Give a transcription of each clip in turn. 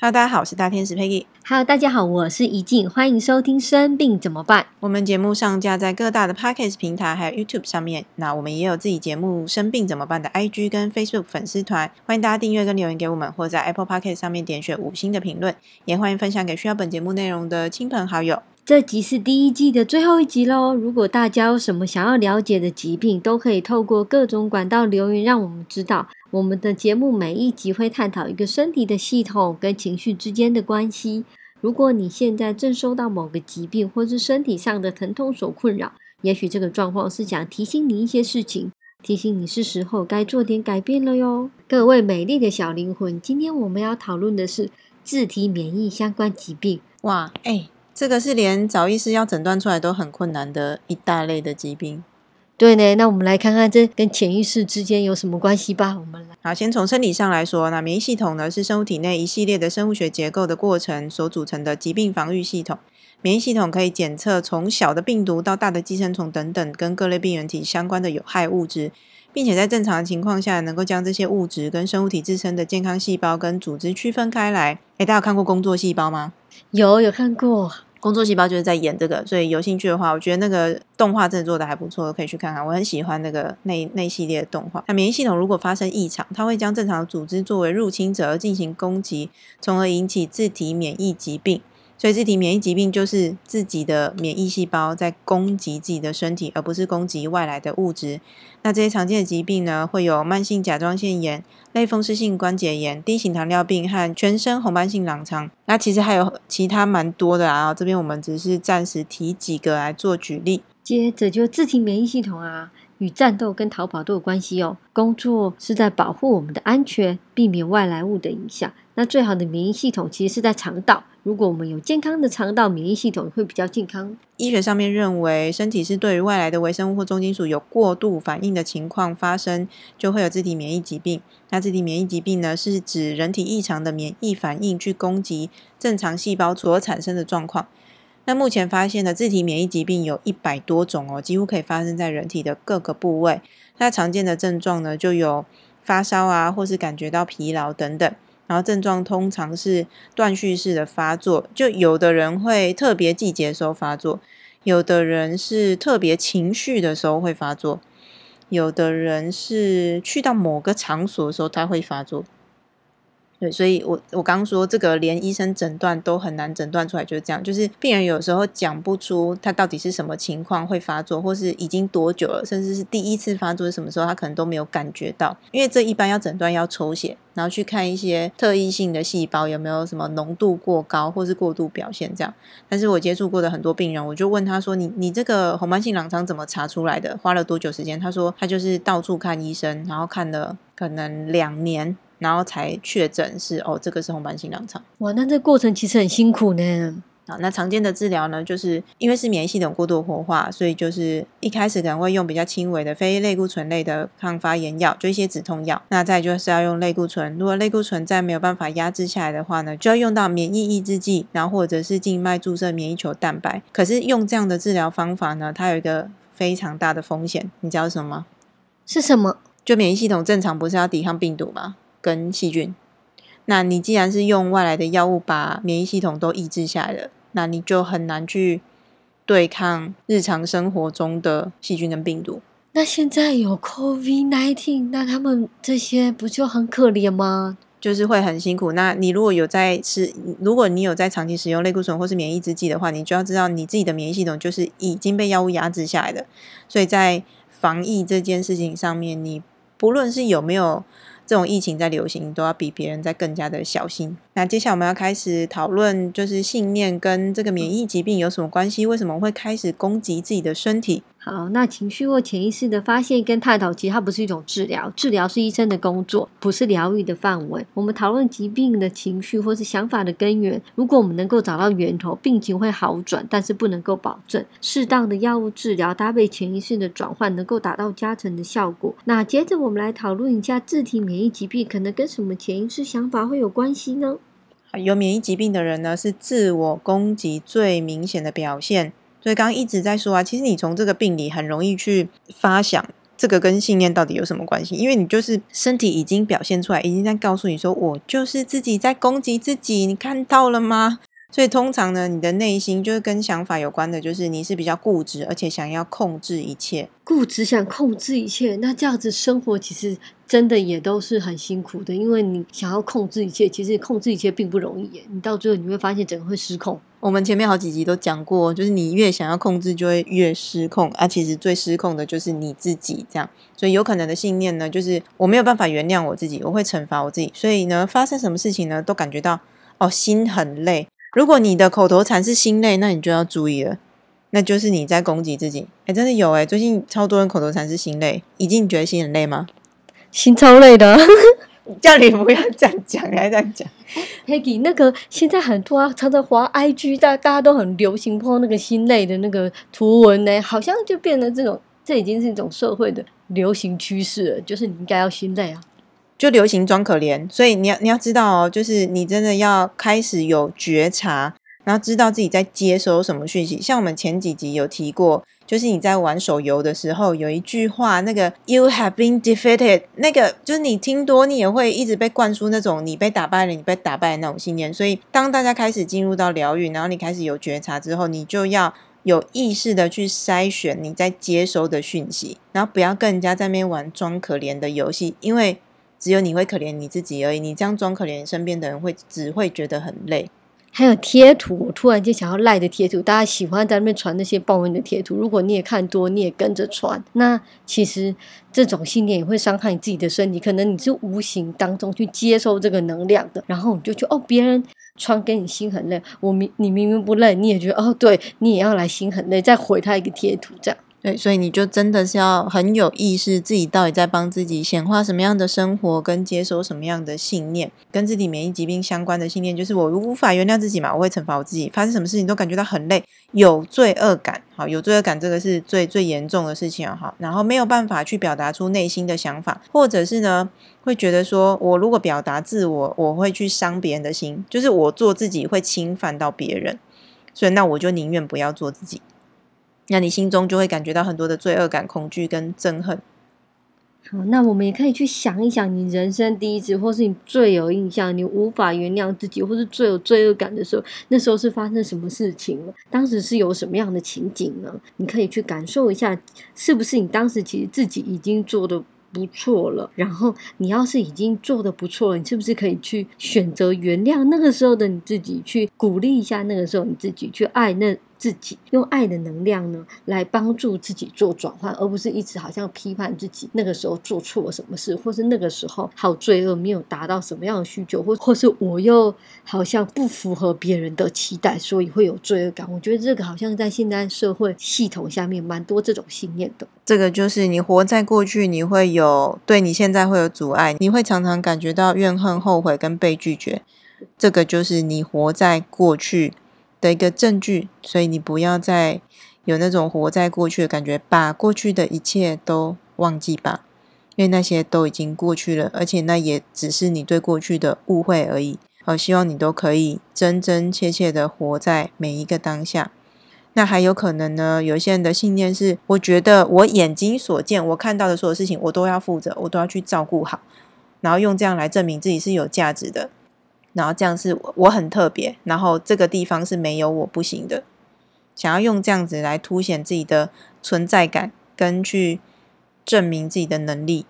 Hello，大家好，我是大天使 Peggy。Hello，大家好，我是怡静，欢迎收听《生病怎么办》。我们节目上架在各大的 Podcast 平台，还有 YouTube 上面。那我们也有自己节目《生病怎么办》的 IG 跟 Facebook 粉丝团，欢迎大家订阅跟留言给我们，或在 Apple Podcast 上面点选五星的评论，也欢迎分享给需要本节目内容的亲朋好友。这集是第一季的最后一集喽。如果大家有什么想要了解的疾病，都可以透过各种管道留言，让我们知道。我们的节目每一集会探讨一个身体的系统跟情绪之间的关系。如果你现在正受到某个疾病或是身体上的疼痛所困扰，也许这个状况是想提醒你一些事情，提醒你是时候该做点改变了哟。各位美丽的小灵魂，今天我们要讨论的是自体免疫相关疾病。哇，哎，这个是连找医师要诊断出来都很困难的一大类的疾病。对呢，那我们来看看这跟潜意识之间有什么关系吧。我们来，好，先从生理上来说，那免疫系统呢是生物体内一系列的生物学结构的过程所组成的疾病防御系统。免疫系统可以检测从小的病毒到大的寄生虫等等跟各类病原体相关的有害物质，并且在正常的情况下能够将这些物质跟生物体自身的健康细胞跟组织区分开来。诶，大家有看过工作细胞吗？有有看过。工作细胞就是在演这个，所以有兴趣的话，我觉得那个动画真的做的还不错，可以去看看。我很喜欢那个那那系列的动画。那免疫系统如果发生异常，它会将正常的组织作为入侵者而进行攻击，从而引起自体免疫疾病。所以自体免疫疾病就是自己的免疫细胞在攻击自己的身体，而不是攻击外来的物质。那这些常见的疾病呢，会有慢性甲状腺炎、类风湿性关节炎、低型糖尿病和全身红斑性狼疮。那其实还有其他蛮多的啊，这边我们只是暂时提几个来做举例。接着就自体免疫系统啊，与战斗跟逃跑都有关系哦。工作是在保护我们的安全，避免外来物的影响。那最好的免疫系统其实是在肠道。如果我们有健康的肠道，免疫系统会比较健康。医学上面认为，身体是对于外来的微生物或重金属有过度反应的情况发生，就会有自体免疫疾病。那自体免疫疾病呢，是指人体异常的免疫反应去攻击正常细胞所产生的状况。那目前发现的自体免疫疾病有一百多种哦，几乎可以发生在人体的各个部位。那常见的症状呢，就有发烧啊，或是感觉到疲劳等等。然后症状通常是断续式的发作，就有的人会特别季节时候发作，有的人是特别情绪的时候会发作，有的人是去到某个场所的时候他会发作。对，所以我我刚说这个连医生诊断都很难诊断出来，就是这样，就是病人有时候讲不出他到底是什么情况会发作，或是已经多久了，甚至是第一次发作是什么时候，他可能都没有感觉到，因为这一般要诊断要抽血，然后去看一些特异性的细胞有没有什么浓度过高或是过度表现这样。但是我接触过的很多病人，我就问他说：“你你这个红斑性狼疮怎么查出来的？花了多久时间？”他说他就是到处看医生，然后看了可能两年。然后才确诊是哦，这个是红斑性狼疮。哇，那这过程其实很辛苦呢。啊，那常见的治疗呢，就是因为是免疫系统过度活化，所以就是一开始可能会用比较轻微的非类固醇类的抗发炎药，就一些止痛药。那再就是要用类固醇，如果类固醇再没有办法压制下来的话呢，就要用到免疫抑制剂，然后或者是静脉注射免疫球蛋白。可是用这样的治疗方法呢，它有一个非常大的风险，你知道什么吗？是什么？就免疫系统正常不是要抵抗病毒吗？跟细菌，那你既然是用外来的药物把免疫系统都抑制下来了，那你就很难去对抗日常生活中的细菌跟病毒。那现在有 COVID nineteen，那他们这些不就很可怜吗？就是会很辛苦。那你如果有在吃，如果你有在长期使用类固醇或是免疫制剂的话，你就要知道你自己的免疫系统就是已经被药物压制下来的。所以在防疫这件事情上面，你不论是有没有。这种疫情在流行，都要比别人在更加的小心。那接下来我们要开始讨论，就是信念跟这个免疫疾病有什么关系？为什么会开始攻击自己的身体？好，那情绪或潜意识的发现跟探讨，其实它不是一种治疗，治疗是医生的工作，不是疗愈的范围。我们讨论疾病的情绪或是想法的根源，如果我们能够找到源头，病情会好转，但是不能够保证适当的药物治疗搭配潜意识的转换，能够达到加成的效果。那接着我们来讨论一下自体免疫疾病可能跟什么潜意识想法会有关系呢？有免疫疾病的人呢，是自我攻击最明显的表现。所以刚刚一直在说啊，其实你从这个病理很容易去发想，这个跟信念到底有什么关系？因为你就是身体已经表现出来，已经在告诉你说，我就是自己在攻击自己，你看到了吗？所以通常呢，你的内心就是跟想法有关的，就是你是比较固执，而且想要控制一切。固执想控制一切，那这样子生活其实真的也都是很辛苦的，因为你想要控制一切，其实控制一切并不容易耶。你到最后你会发现整个会失控。我们前面好几集都讲过，就是你越想要控制，就会越失控啊。其实最失控的就是你自己，这样。所以有可能的信念呢，就是我没有办法原谅我自己，我会惩罚我自己。所以呢，发生什么事情呢，都感觉到哦，心很累。如果你的口头禅是心累，那你就要注意了，那就是你在攻击自己。哎，真的有哎，最近超多人口头禅是心累，已经觉得心很累吗？心超累的，叫你不要这样讲，还这样讲。Peggy，那个现在很多啊常常滑 IG，大大家都很流行破那个心累的那个图文呢，好像就变得这种，这已经是一种社会的流行趋势了，就是你应该要心累啊。就流行装可怜，所以你要你要知道哦，就是你真的要开始有觉察，然后知道自己在接收什么讯息。像我们前几集有提过，就是你在玩手游的时候，有一句话，那个 “You have been defeated”，那个就是你听多，你也会一直被灌输那种你被打败了，你被打败的那种信念。所以当大家开始进入到疗愈，然后你开始有觉察之后，你就要有意识的去筛选你在接收的讯息，然后不要跟人家在那边玩装可怜的游戏，因为。只有你会可怜你自己而已，你这样装可怜，身边的人会只会觉得很累。还有贴图，我突然间想要赖的贴图，大家喜欢在那边传那些抱怨的贴图。如果你也看多，你也跟着传，那其实这种信念也会伤害你自己的身体。可能你是无形当中去接受这个能量的，然后你就觉哦，别人传给你心很累，我明你明明不累，你也觉得哦，对你也要来心很累，再回他一个贴图这样。对，所以你就真的是要很有意识，自己到底在帮自己显化什么样的生活，跟接收什么样的信念，跟自己免疫疾病相关的信念，就是我无法原谅自己嘛，我会惩罚我自己，发生什么事情都感觉到很累，有罪恶感，好，有罪恶感这个是最最严重的事情啊，哈，然后没有办法去表达出内心的想法，或者是呢，会觉得说我如果表达自我，我会去伤别人的心，就是我做自己会侵犯到别人，所以那我就宁愿不要做自己。那你心中就会感觉到很多的罪恶感、恐惧跟憎恨。好，那我们也可以去想一想，你人生第一次，或是你最有印象、你无法原谅自己，或是最有罪恶感的时候，那时候是发生什么事情了？当时是有什么样的情景呢？你可以去感受一下，是不是你当时其实自己已经做的不错了？然后你要是已经做的不错了，你是不是可以去选择原谅那个时候的你自己，去鼓励一下那个时候你自己，去爱那？自己用爱的能量呢，来帮助自己做转换，而不是一直好像批判自己那个时候做错了什么事，或是那个时候好罪恶没有达到什么样的需求，或或是我又好像不符合别人的期待，所以会有罪恶感。我觉得这个好像在现在社会系统下面蛮多这种信念的。这个就是你活在过去，你会有对你现在会有阻碍，你会常常感觉到怨恨、后悔跟被拒绝。这个就是你活在过去。的一个证据，所以你不要再有那种活在过去的感觉，把过去的一切都忘记吧，因为那些都已经过去了，而且那也只是你对过去的误会而已。好，希望你都可以真真切切的活在每一个当下。那还有可能呢，有些人的信念是，我觉得我眼睛所见，我看到的所有事情，我都要负责，我都要去照顾好，然后用这样来证明自己是有价值的。然后这样是我很特别，然后这个地方是没有我不行的，想要用这样子来凸显自己的存在感，跟去证明自己的能力，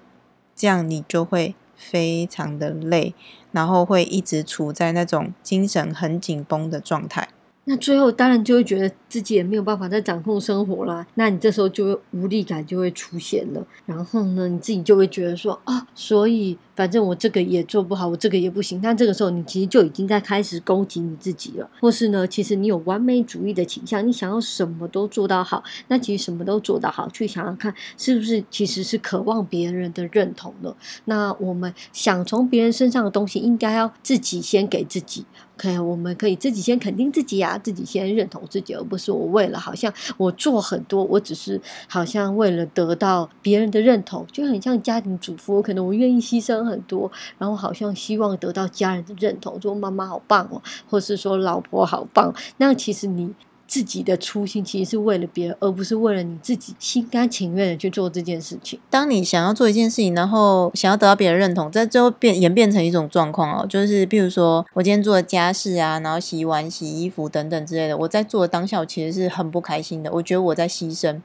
这样你就会非常的累，然后会一直处在那种精神很紧绷的状态。那最后当然就会觉得自己也没有办法再掌控生活啦，那你这时候就会无力感就会出现了，然后呢，你自己就会觉得说啊，所以。反正我这个也做不好，我这个也不行。但这个时候，你其实就已经在开始攻击你自己了，或是呢，其实你有完美主义的倾向，你想要什么都做到好。那其实什么都做到好，去想想看，是不是其实是渴望别人的认同呢？那我们想从别人身上的东西，应该要自己先给自己。可以我们可以自己先肯定自己啊，自己先认同自己，而不是我为了好像我做很多，我只是好像为了得到别人的认同，就很像家庭主妇，可能我愿意牺牲。很多，然后好像希望得到家人的认同，说妈妈好棒哦，或是说老婆好棒。那其实你自己的初心其实是为了别人，而不是为了你自己心甘情愿的去做这件事情。当你想要做一件事情，然后想要得到别人认同，这最后变演变成一种状况哦，就是比如说我今天做的家事啊，然后洗碗、洗衣服等等之类的，我在做的当下，我其实是很不开心的，我觉得我在牺牲。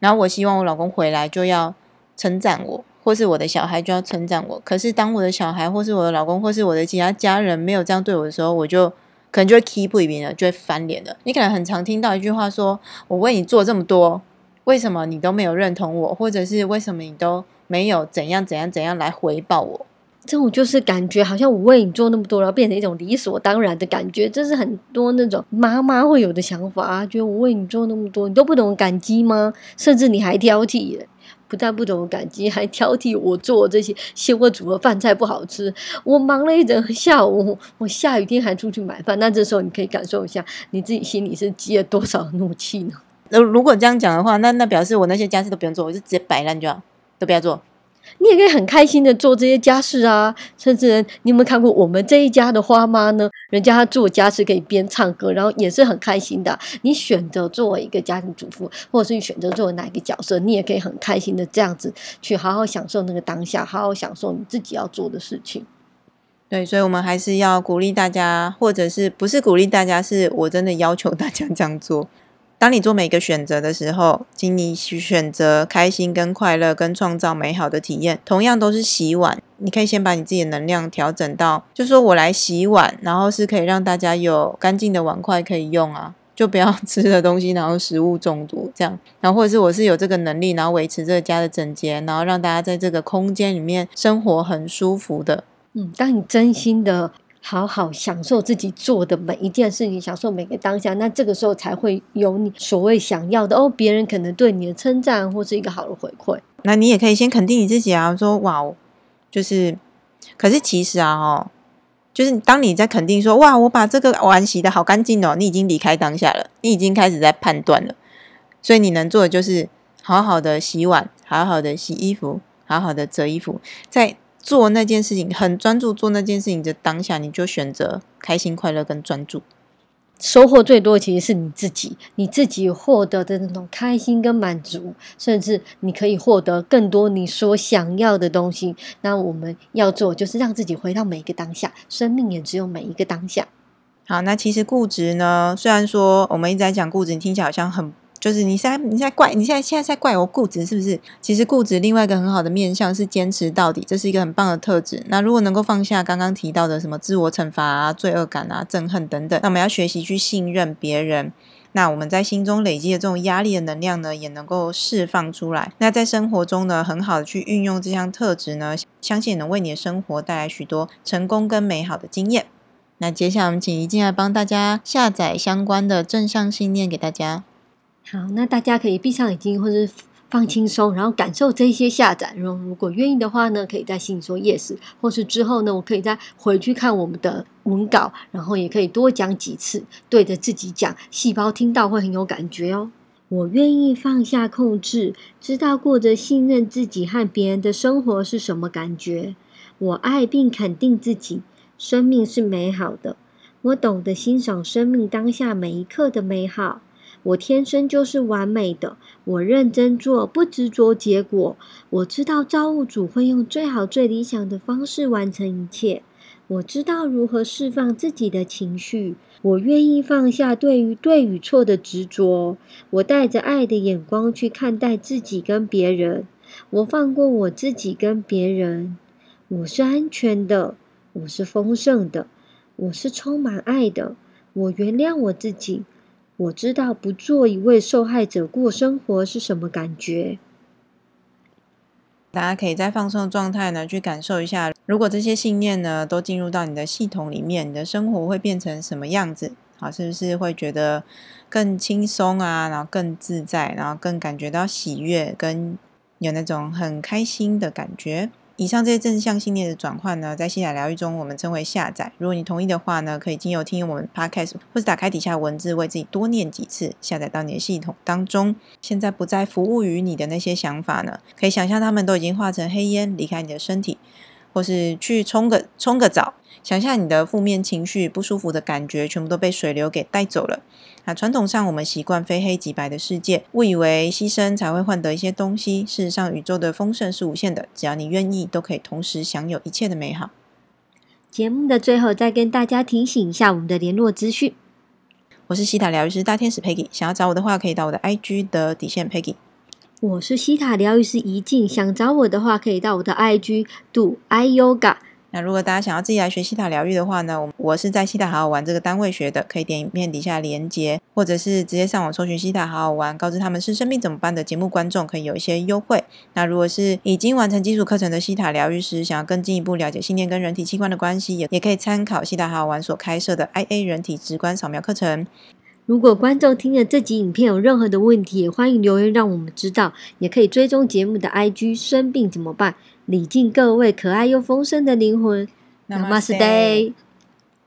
然后我希望我老公回来就要称赞我，或是我的小孩就要称赞我。可是当我的小孩，或是我的老公，或是我的其他家人没有这样对我的时候，我就可能就会 keep 不一了，就会翻脸了。你可能很常听到一句话说：“我为你做这么多，为什么你都没有认同我？或者是为什么你都没有怎样怎样怎样来回报我？”这种就是感觉好像我为你做那么多，然后变成一种理所当然的感觉，这是很多那种妈妈会有的想法啊，觉得我为你做那么多，你都不懂感激吗？甚至你还挑剔，不但不懂感激，还挑剔我做这些，嫌我煮的饭菜不好吃。我忙了一整下午，我下雨天还出去买饭，那这时候你可以感受一下，你自己心里是积了多少 怒气呢？那如果这样讲的话，那那表示我那些家事都不用做，我就直接摆烂就好，都不要做。你也可以很开心的做这些家事啊，甚至你有没有看过我们这一家的花妈呢？人家做家事可以边唱歌，然后也是很开心的。你选择作为一个家庭主妇，或者是你选择作为哪一个角色，你也可以很开心的这样子去好好享受那个当下，好好享受你自己要做的事情。对，所以我们还是要鼓励大家，或者是不是鼓励大家，是我真的要求大家这样做。当你做每个选择的时候，请你选择开心、跟快乐、跟创造美好的体验。同样都是洗碗，你可以先把你自己的能量调整到，就说我来洗碗，然后是可以让大家有干净的碗筷可以用啊，就不要吃的东西然后食物中毒这样。然后或者是我是有这个能力，然后维持这个家的整洁，然后让大家在这个空间里面生活很舒服的。嗯，当你真心的。好好享受自己做的每一件事情，享受每个当下，那这个时候才会有你所谓想要的哦。别人可能对你的称赞或是一个好的回馈，那你也可以先肯定你自己啊，说哇哦，就是，可是其实啊，哦，就是当你在肯定说哇，我把这个碗洗的好干净哦，你已经离开当下了，你已经开始在判断了，所以你能做的就是好好的洗碗，好好的洗衣服，好好的折衣服，在。做那件事情很专注，做那件事情的当下，你就选择开心、快乐跟专注。收获最多其实是你自己，你自己获得的那种开心跟满足，甚至你可以获得更多你所想要的东西。那我们要做就是让自己回到每一个当下，生命也只有每一个当下。好，那其实固执呢，虽然说我们一直在讲固执，你听起来好像很。就是你现在你现在怪你现在现在在怪我固执是不是？其实固执另外一个很好的面向是坚持到底，这是一个很棒的特质。那如果能够放下刚刚提到的什么自我惩罚啊、罪恶感啊、憎恨等等，那我们要学习去信任别人。那我们在心中累积的这种压力的能量呢，也能够释放出来。那在生活中呢，很好的去运用这项特质呢，相信能为你的生活带来许多成功跟美好的经验。那接下来我们请一静来帮大家下载相关的正向信念给大家。好，那大家可以闭上眼睛，或者放轻松，然后感受这些下载。然后，如果愿意的话呢，可以在心里说 yes，或是之后呢，我可以再回去看我们的文稿，然后也可以多讲几次，对着自己讲，细胞听到会很有感觉哦。我愿意放下控制，知道过着信任自己和别人的生活是什么感觉。我爱并肯定自己，生命是美好的。我懂得欣赏生命当下每一刻的美好。我天生就是完美的，我认真做，不执着结果。我知道造物主会用最好、最理想的方式完成一切。我知道如何释放自己的情绪。我愿意放下对于对与错的执着。我带着爱的眼光去看待自己跟别人。我放过我自己跟别人。我是安全的，我是丰盛的，我是充满爱的。我原谅我自己。我知道不做一位受害者过生活是什么感觉。大家可以在放松的状态呢，去感受一下，如果这些信念呢都进入到你的系统里面，你的生活会变成什么样子？好，是不是会觉得更轻松啊？然后更自在，然后更感觉到喜悦，跟有那种很开心的感觉。以上这些正向信念的转换呢，在西塔疗愈中，我们称为下载。如果你同意的话呢，可以经由听我们 podcast，或是打开底下文字，为自己多念几次，下载到你的系统当中。现在不再服务于你的那些想法呢，可以想象他们都已经化成黑烟，离开你的身体。或是去冲个冲个澡，想象你的负面情绪、不舒服的感觉全部都被水流给带走了。那传统上我们习惯非黑即白的世界，误以为牺牲才会换得一些东西。事实上，宇宙的丰盛是无限的，只要你愿意，都可以同时享有一切的美好。节目的最后，再跟大家提醒一下我们的联络资讯。我是西塔疗愈师大天使 Peggy，想要找我的话，可以到我的 IG 的底线 Peggy。我是西塔疗愈师怡静，想找我的话，可以到我的 IG do i yoga。那如果大家想要自己来学西塔疗愈的话呢，我我是在西塔好好玩这个单位学的，可以点影片底下连接，或者是直接上网搜寻西塔好好玩，告知他们是生病怎么办的节目观众，可以有一些优惠。那如果是已经完成基础课程的西塔疗愈师，想要更进一步了解信念跟人体器官的关系，也也可以参考西塔好好玩所开设的 IA 人体直观扫描课程。如果观众听了这集影片有任何的问题，也欢迎留言让我们知道，也可以追踪节目的 IG。生病怎么办？礼敬各位可爱又丰盛的灵魂。Namaste。